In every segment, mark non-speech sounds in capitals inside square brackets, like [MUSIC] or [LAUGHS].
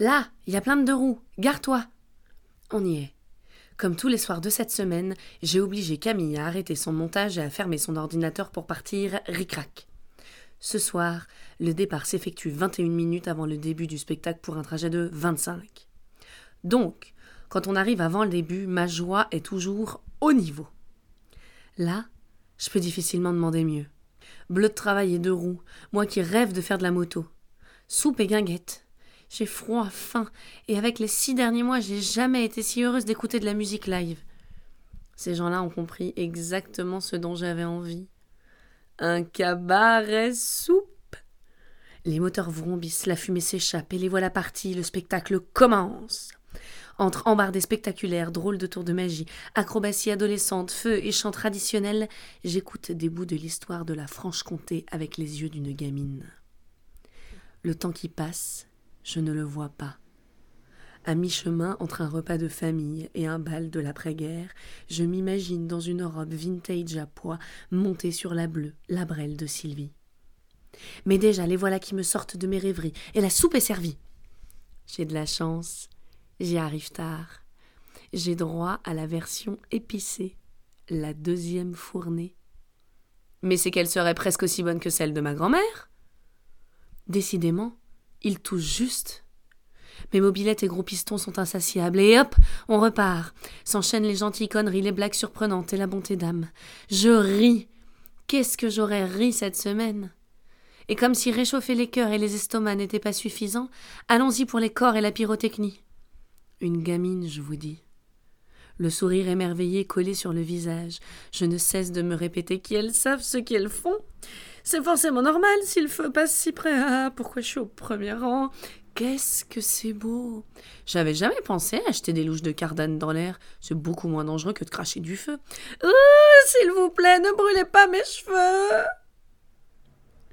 Là, il y a plein de deux roues. Gare-toi. On y est. Comme tous les soirs de cette semaine, j'ai obligé Camille à arrêter son montage et à fermer son ordinateur pour partir ric-rac. Ce soir, le départ s'effectue 21 minutes avant le début du spectacle pour un trajet de 25. Donc, quand on arrive avant le début, ma joie est toujours au niveau. Là, je peux difficilement demander mieux. Bleu de travail et de roues, moi qui rêve de faire de la moto. Soupe et guinguette. J'ai froid, faim, et avec les six derniers mois, j'ai jamais été si heureuse d'écouter de la musique live. Ces gens-là ont compris exactement ce dont j'avais envie. Un cabaret soupe. Les moteurs vrombissent, la fumée s'échappe, et les voilà partis, le spectacle commence. Entre embardées spectaculaires, drôles de tours de magie, acrobaties adolescentes, feux et chants traditionnels, j'écoute des bouts de l'histoire de la Franche-Comté avec les yeux d'une gamine. Le temps qui passe, je ne le vois pas. À mi-chemin entre un repas de famille et un bal de l'après-guerre, je m'imagine dans une robe vintage à pois montée sur la bleue, la brelle de Sylvie. Mais déjà, les voilà qui me sortent de mes rêveries, et la soupe est servie. J'ai de la chance, J'y arrive tard. J'ai droit à la version épicée, la deuxième fournée. Mais c'est qu'elle serait presque aussi bonne que celle de ma grand-mère. Décidément, il touche juste. Mes mobilettes et gros pistons sont insatiables, et hop, on repart. S'enchaînent les gentilles conneries, les blagues surprenantes et la bonté d'âme. Je ris. Qu'est-ce que j'aurais ri cette semaine? Et comme si réchauffer les cœurs et les estomacs n'était pas suffisant, allons-y pour les corps et la pyrotechnie. Une gamine, je vous dis. Le sourire émerveillé collé sur le visage. Je ne cesse de me répéter qu'elles savent ce qu'elles font. C'est forcément normal si le feu passe si près. Ah, pourquoi je suis au premier rang? Qu'est-ce que c'est beau J'avais jamais pensé à acheter des louches de cardane dans l'air. C'est beaucoup moins dangereux que de cracher du feu. Oh, s'il vous plaît, ne brûlez pas mes cheveux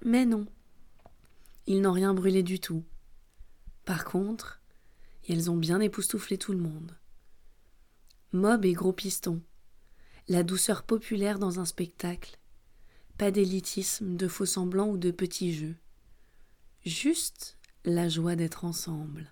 Mais non. Ils n'ont rien brûlé du tout. Par contre, elles ont bien époustouflé tout le monde. Mob et gros piston, la douceur populaire dans un spectacle, pas d'élitisme, de faux semblants ou de petits jeux, juste la joie d'être ensemble.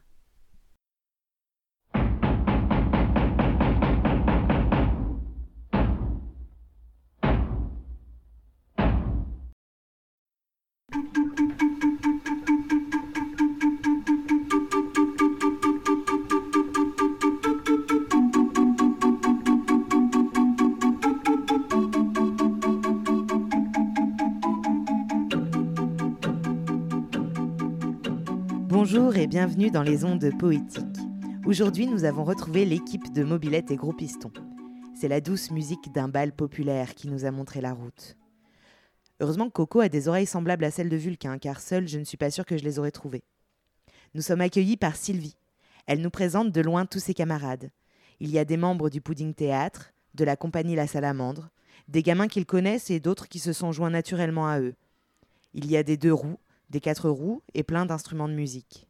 Bonjour et bienvenue dans les ondes poétiques. Aujourd'hui, nous avons retrouvé l'équipe de Mobilette et Gros Piston. C'est la douce musique d'un bal populaire qui nous a montré la route. Heureusement que Coco a des oreilles semblables à celles de Vulcain, car seule, je ne suis pas sûre que je les aurais trouvées. Nous sommes accueillis par Sylvie. Elle nous présente de loin tous ses camarades. Il y a des membres du Pudding Théâtre, de la compagnie La Salamandre, des gamins qu'ils connaissent et d'autres qui se sont joints naturellement à eux. Il y a des deux roues, des quatre roues et plein d'instruments de musique.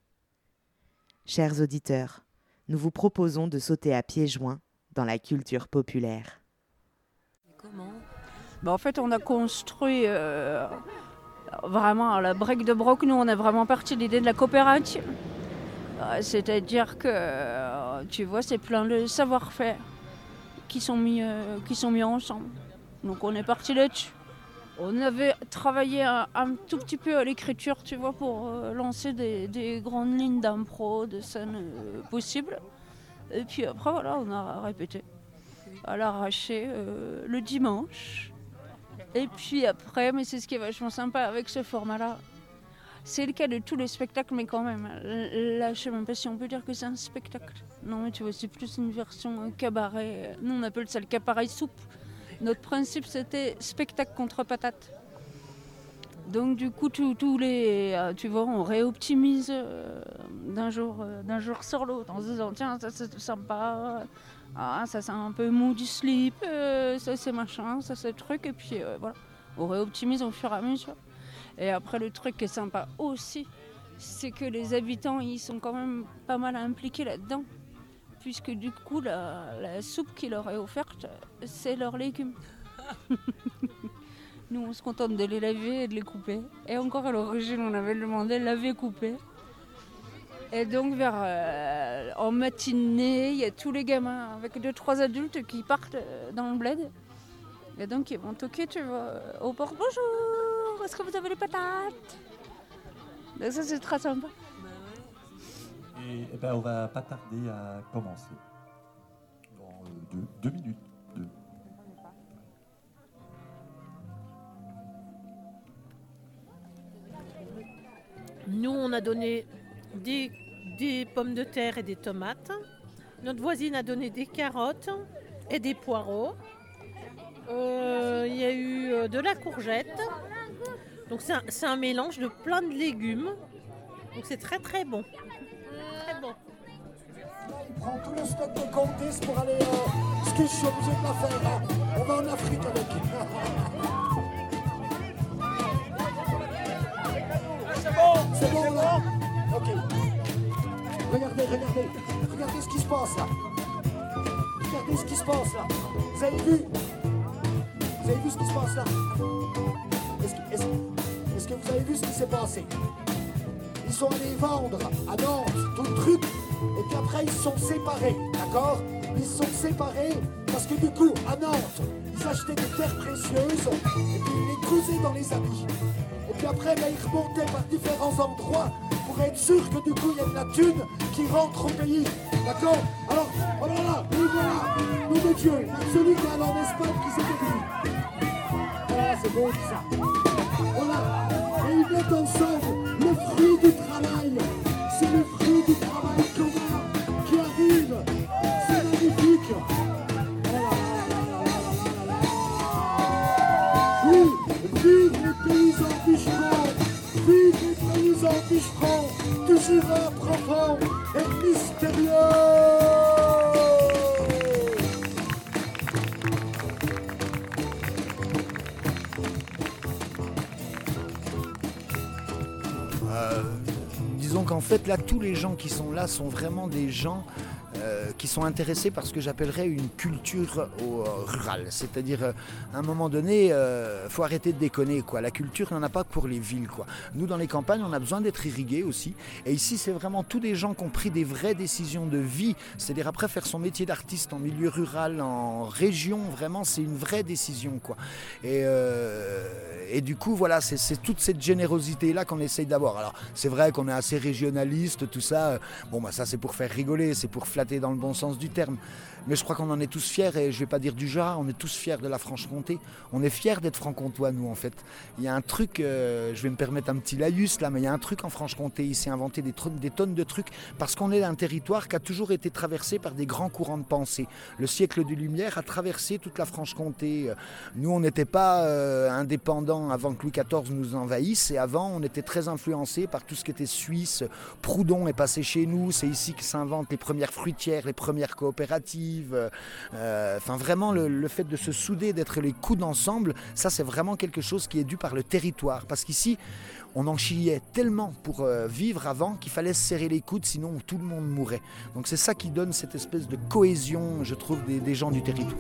Chers auditeurs, nous vous proposons de sauter à pieds joints dans la culture populaire. Comment? Ben, En fait, on a construit euh, vraiment la brique de broc. Nous, on a vraiment parti de l'idée de la coopérative. Euh, c'est-à-dire que, euh, tu vois, c'est plein de savoir-faire qui, sont qui sont mis ensemble. Donc, on est parti là-dessus. On avait travaillé un, tout petit peu à l'écriture, tu vois, pour euh, lancer des, grandes lignes d'impro, de scènes euh, possibles. Et puis après, voilà, on a répété à l'arraché euh, le dimanche. Et puis après, mais c'est ce qui est vachement sympa avec ce format-là. C'est le cas de tous les spectacles, mais quand même, là, je sais même pas si on peut dire que c'est un spectacle. Non, mais tu vois, c'est plus une version cabaret. Nous, on appelle ça le cabaret soupe. Notre principe, c'était spectacle contre patate. Donc du coup, tous les, euh, tu vois, on réoptimise euh, d'un jour, euh, d'un jour sur l'autre en se disant tiens ça c'est sympa, ah, ça c'est un peu mou du slip, ça c'est machin, ça c'est truc et puis voilà, on réoptimise au fur et à mesure. Et après le truc qui est sympa aussi, c'est que les habitants ils sont quand même pas mal impliqués là-dedans puisque du coup, la, soupe qui leur est offerte, c'est leurs légumes. [LAUGHS] Nous, on se contente de les laver et de les couper. Et encore à l'origine, on avait demandé laver, couper. Et donc vers euh, en matinée, il y a tous les gamins avec deux trois adultes qui partent euh, dans le bled. Et donc ils vont toquer, tu vois, au port. Bonjour, est-ce que vous avez les patates? Donc ça c'est très sympa. Eh ben, on va pas tarder à commencer. Dans euh, deux, minutes. Nous, on a donné des, pommes de terre et des tomates. Notre voisine a donné des carottes et des poireaux. Euh, Il y a eu euh, de la courgette. Donc c'est un, un mélange de plein de légumes. Donc c'est très très bon. Très bon. Il prend tout le stock de Condis pour aller. Euh, ce que je suis obligé de la faire. hein. On va en Afrique avec. C'est bon là Ok. Regardez, regardez. Regardez ce qui se passe là. Regardez ce qui se passe là. Vous avez vu? Vous avez vu ce qui se passe là? Est-ce que, que vous avez vu ce qui s'est passé? Ils sont allés vendre à Nantes tout le truc et puis après ils sont séparés, d'accord? Ils sont séparés parce que du coup à Nantes ils achetaient des terres précieuses et puis ils les cousaient dans les habits. Et puis après ben, ils remontaient par différents endroits pour être sûr que du coup il y a de la thune qui rentre au pays, d'accord? Alors voilà, nous voilà, nous de Dieu, celui qui est allé en Espagne qui s'est dit. Voilà, c'est tout ça. Voilà. Et ils mettent ensemble le fruit du travail. C'est le fruit du travail Euh, disons qu'en fait, là, tous les gens qui sont là sont vraiment des gens sont intéressés par ce que j'appellerais une culture euh, rurale. C'est-à-dire, euh, à un moment donné, il faut arrêter de déconner. Quoi. La culture, il n'y en a pas pour les villes. Quoi. Nous, dans les campagnes, on a besoin d'être irrigués aussi. Et ici, c'est vraiment tous des gens qui ont pris des vraies décisions de vie. C'est-à-dire, après, faire son métier d'artiste en milieu rural, en région, vraiment, c'est une vraie décision. Quoi. Et, euh, du coup, voilà, c'est- toute cette générosité-là qu'on essaye d'avoir. Alors, c'est vrai qu'on est assez régionaliste, tout ça. euh, Bon, bah, ça, c'est pour faire rigoler, c'est pour flatter dans le bon sens du terme. Mais je crois qu'on en est tous fiers, et je vais pas dire du genre, on est tous fiers de la Franche-Comté. On est fiers d'être franc-comtois, nous, en fait. Il y a un truc, euh, je vais me permettre un petit laïus là, mais il y a un truc en Franche-Comté, il s'est inventé des tonnes de trucs, parce qu'on est un territoire qui a toujours été traversé par des grands courants de pensée. Le siècle des Lumières a traversé toute la Franche-Comté. Euh, Nous, on n'était pas euh, indépendants avant que Louis XIV nous envahisse, et avant, on était très influencés par tout ce qui était suisse. Proudhon est passé chez nous, c'est ici que s'inventent les premières fruitières, les premières coopératives. Euh, Enfin, vraiment, le, fait de se souder, d'être les coudes ensemble, ça, c'est vraiment quelque chose qui est dû par le territoire. Parce qu'ici, on en chiait tellement pour euh, vivre avant qu'il fallait se serrer les coudes, sinon tout le monde mourait. Donc c'est ça qui donne cette espèce de cohésion, je trouve, des, gens du territoire.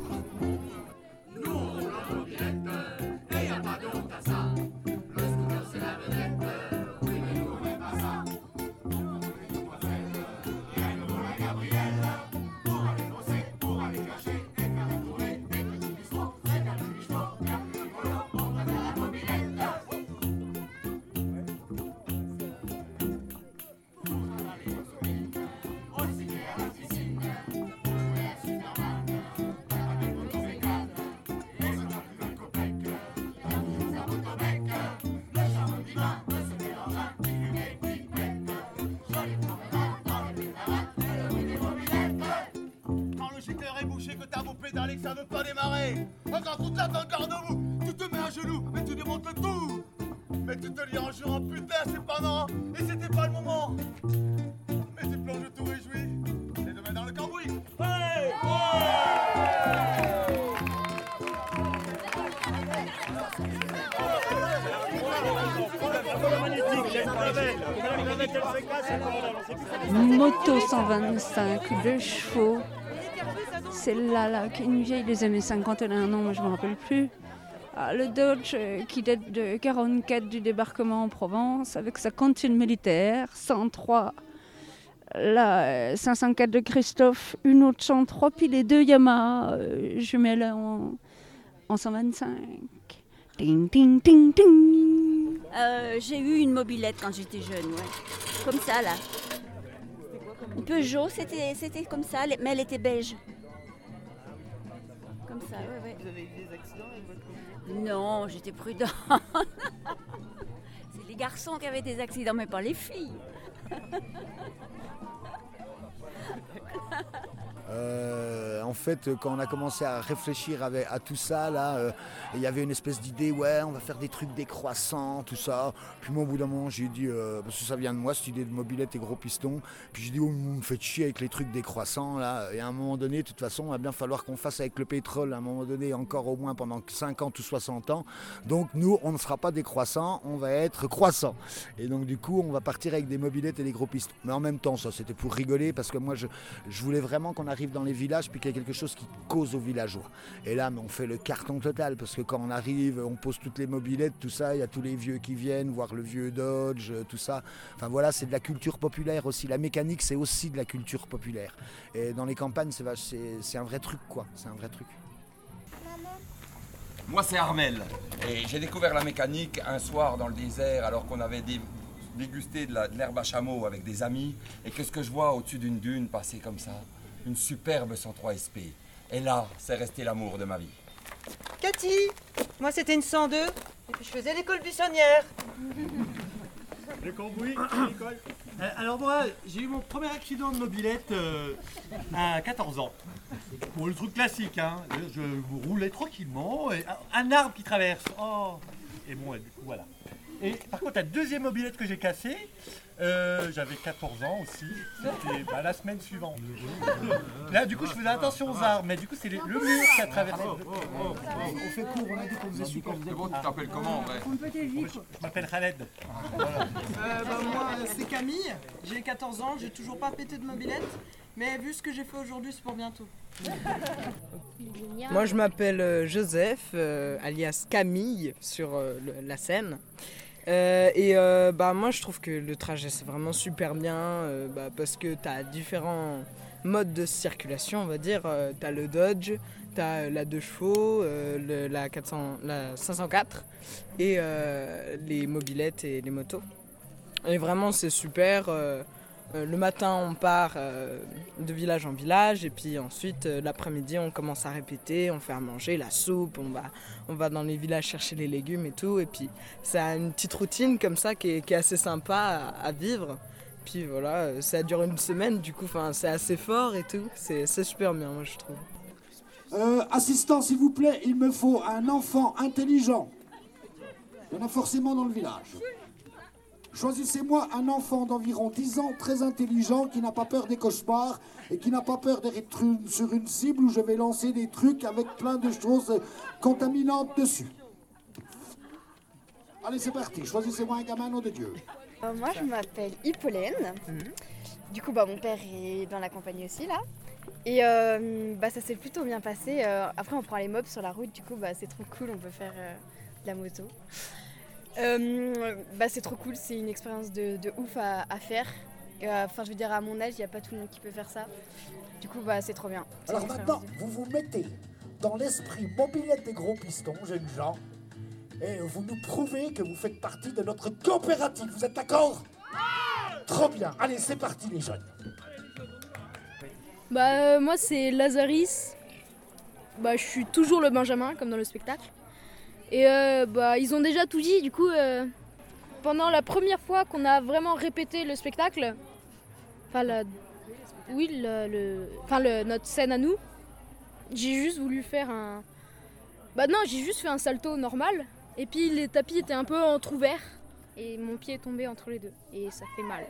Est bouché, que t'as beau pédaler, que ça veut pas démarrer. Encore toute la dans le garde-vous, tu te mets à genoux, mais tu démontes tout. Mais tu te lis en jurant, putain, c'est pas non, et c'était pas le moment. Mais tu plonges tout réjoui, les deux mains dans le cambouis. Hey Moto 125, deux chevaux. C'est là, là, qui est une vieille des années 50, elle a un nom, mais je ne me rappelle plus. Ah, le Dodge euh, qui date de 44 du débarquement en Provence, avec sa cantine militaire, 103 la 504 de Christophe, une autre 103, puis les deux Yamaha euh, jumelles en, en 125. Ting, ting, ting, ting. Euh, j'ai eu une mobilette quand j'étais jeune, ouais. Comme ça, là. Une Peugeot, c'était, c'était comme ça, mais elle était beige. Comme ça, ouais, ouais. Vous avez eu des accidents avec votre Non, j'étais prudent. [LAUGHS] C'est les garçons qui avaient des accidents, mais pas les filles. [LAUGHS] fait, quand on a commencé à réfléchir à tout ça, là, euh, il y avait une espèce d'idée, ouais, on va faire des trucs décroissants, tout ça. Puis moi, au bout d'un moment, j'ai dit, euh, parce que ça vient de moi, cette idée de mobilette et gros piston. Puis j'ai dit, oh, vous me faites chier avec les trucs décroissants, là. Et à un moment donné, de toute façon, il va bien falloir qu'on fasse avec le pétrole, à un moment donné, encore au moins pendant 50 ou 60 ans. Donc nous, on ne sera pas décroissant, on va être croissant. Et donc du coup, on va partir avec des mobilettes et des gros pistons. Mais en même temps, ça, c'était pour rigoler, parce que moi, je, je voulais vraiment qu'on arrive dans les villages, puis qu'il y ait chose qui cause aux villageois. Et là, on fait le carton total, parce que quand on arrive, on pose toutes les mobilettes, tout ça, il y a tous les vieux qui viennent, voir le vieux Dodge, euh, tout ça. Enfin voilà, c'est de la culture populaire aussi. La mécanique, c'est aussi de la culture populaire. Et dans les campagnes, c'est un vrai truc, quoi. C'est un vrai truc. Moi, c'est Armel. Et j'ai découvert la mécanique un soir dans le désert, alors qu'on avait dé- dégusté de l'herbe à chameau avec des amis. Et qu'est-ce que je vois au-dessus d'une dune passer comme ça? Une superbe 103 SP. Et là, c'est resté l'amour de ma vie. Cathy Moi c'était une 102 et puis je faisais l'école buissonnière. Le cambouis, Nicole. Euh, Alors moi, j'ai eu mon premier accident de mobilette euh, à 14 ans. Bon, le truc classique, hein. Je roulais tranquillement et un- un arbre qui traverse. Oh Et bon, et du coup, voilà. Et par contre, la deuxième mobilette que j'ai cassée, euh, j'avais 14 ans aussi. C'était bah, la semaine suivante. Là, du coup, je faisais attention aux arbres, mais du coup, c'est le mur qui a traversé. On fait court, on a dit qu'on faisait super. Bon, tu t'appelles comment, en vrai Je m'appelle Khaled. Euh, bah, moi c'est Camille, j'ai 14 ans, j'ai toujours pas pété de mobilette, mais vu ce que j'ai fait aujourd'hui c'est pour bientôt. Moi, je m'appelle euh, Joseph, euh, alias Camille, sur euh, le- la scène. Euh, et euh, bah, moi, je trouve que le trajet, c'est vraiment super bien euh, bah, parce que tu as différents modes de circulation, on va dire. tu as le Dodge, tu as la 2 chevaux, la, 400, la 504 et les mobilettes et les motos. Et vraiment, c'est super. Euh, le matin, on part euh, de village en village, et puis ensuite, euh, l'après-midi, on commence à répéter, on fait à manger la soupe, on va, on va dans les villages chercher les légumes et tout. Et puis, ça a une petite routine comme ça qui est, qui est assez sympa à, vivre. Puis voilà, ça dure une semaine, du coup, c'est assez fort et tout. C'est super bien, moi, je trouve. Assistant, s'il vous plaît, il me faut un enfant intelligent. Il y en a forcément dans le village. Choisissez-moi un enfant d'environ 10 ans, très intelligent, qui n'a pas peur des cauchemars et qui n'a pas peur d'être sur une cible où je vais lancer des trucs avec plein de choses contaminantes dessus. Allez, c'est parti. Choisissez-moi un gamin, nom de Dieu. Euh, moi, je m'appelle Hippolène. Du coup, bah, mon père est dans la compagnie aussi, là. Et euh, bah, ça s'est plutôt bien passé. Euh, après, on prend les mobs sur la route, du coup, bah, c'est trop cool, on peut faire euh, de la moto. Euh, bah, c'est trop cool, c'est une expérience de, de ouf à, à faire. Euh, Enfin, je veux dire, à mon âge, il n'y a pas tout le monde qui peut faire ça. Du coup, bah, c'est trop bien. Alors maintenant, vous vous mettez dans l'esprit mobilette des gros pistons, jeunes gens, et vous nous prouvez que vous faites partie de notre coopérative. Vous êtes d'accord? Trop bien. Allez, c'est parti, les jeunes. Bah euh, moi c'est Lazaris. Bah je suis toujours le Benjamin comme dans le spectacle. Et euh, bah ils ont déjà tout dit du coup euh, pendant la première fois qu'on a vraiment répété le spectacle, enfin la, oui le, enfin notre scène à nous, j'ai juste voulu faire un, bah non j'ai juste fait un salto normal et puis les tapis étaient un peu entrouverts et mon pied est tombé entre les deux et ça fait mal.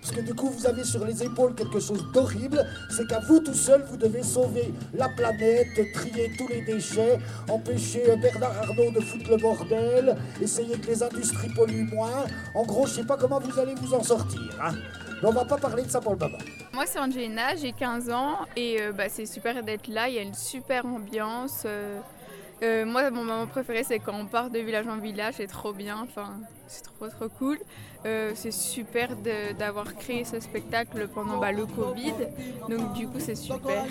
Parce que du coup, vous avez sur les épaules quelque chose d'horrible. C'est qu'à vous tout seul, vous devez sauver la planète, trier tous les déchets, empêcher euh, Bernard Arnault de foutre le bordel, essayer que les industries polluent moins. En gros, je sais pas comment vous allez vous en sortir. Hein. Mais on va pas parler de ça pour le moment. Moi c'est Angelina, j'ai 15 ans et euh, bah, c'est super d'être là, il y a une super ambiance. euh, Euh, moi, mon moment préféré, c'est quand on part de village en village, c'est trop bien, enfin, c'est trop trop cool. Euh, c'est super d'avoir créé ce spectacle pendant bah, le Covid, donc du coup, c'est super.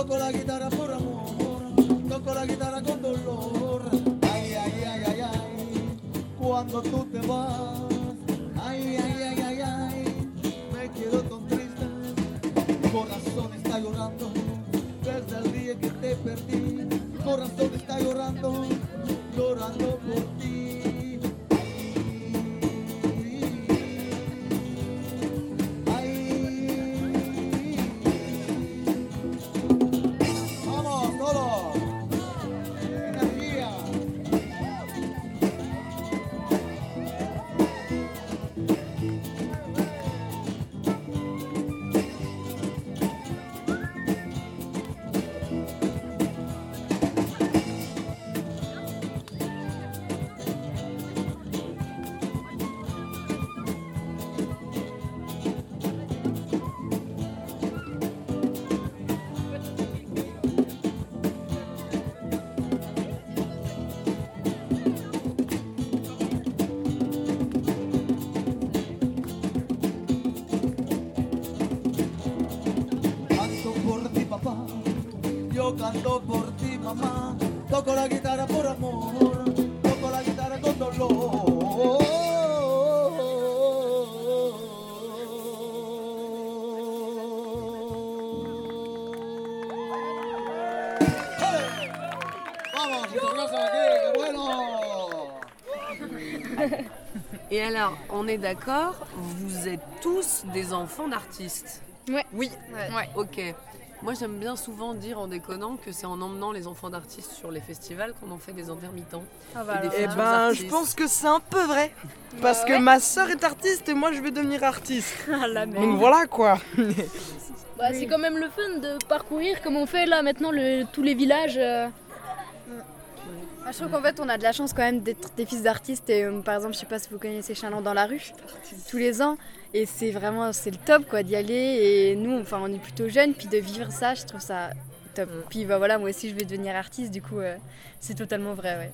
Toco la guitarra por amor, toco la guitarra con dolor. Ay, ay, ay, ay, ay, cuando tú te vas, ay, ay, ay, ay, ay, me quedo tan triste, corazón está llorando, desde el día que te perdí, corazón está llorando, llorando por ti. Mamá. Toco la guitarra por amor. Toco la guitarra con dolor. ¡Ole! Vamos, un aplauso aquí, qué bueno. Et alors, on est d'accord, vous êtes tous des enfants d'artistes Ouais. Oui. Ouais. Ok. Moi, j'aime bien souvent dire en déconnant que c'est en emmenant les enfants d'artistes sur les festivals qu'on en fait des intermittents. Ah et des Eh ben, je pense que c'est un peu vrai. Parce que ouais. ma soeur est artiste et moi je vais devenir artiste. [LAUGHS] La merde. Donc voilà quoi. [LAUGHS] Bah, C'est quand même le fun de parcourir comme on fait là maintenant le- tous les villages. euh. Ah, je trouve qu'en fait, on a de la chance quand même d'être des fils d'artistes. Et euh, par exemple, je sais pas si vous connaissez Chaland dans la rue, tous les ans. Et c'est vraiment, c'est le top quoi d'y aller. Et nous, enfin, on est plutôt jeunes, puis de vivre ça, je trouve ça top. Puis bah voilà, moi aussi, je vais devenir artiste, du coup, euh, c'est totalement vrai, ouais.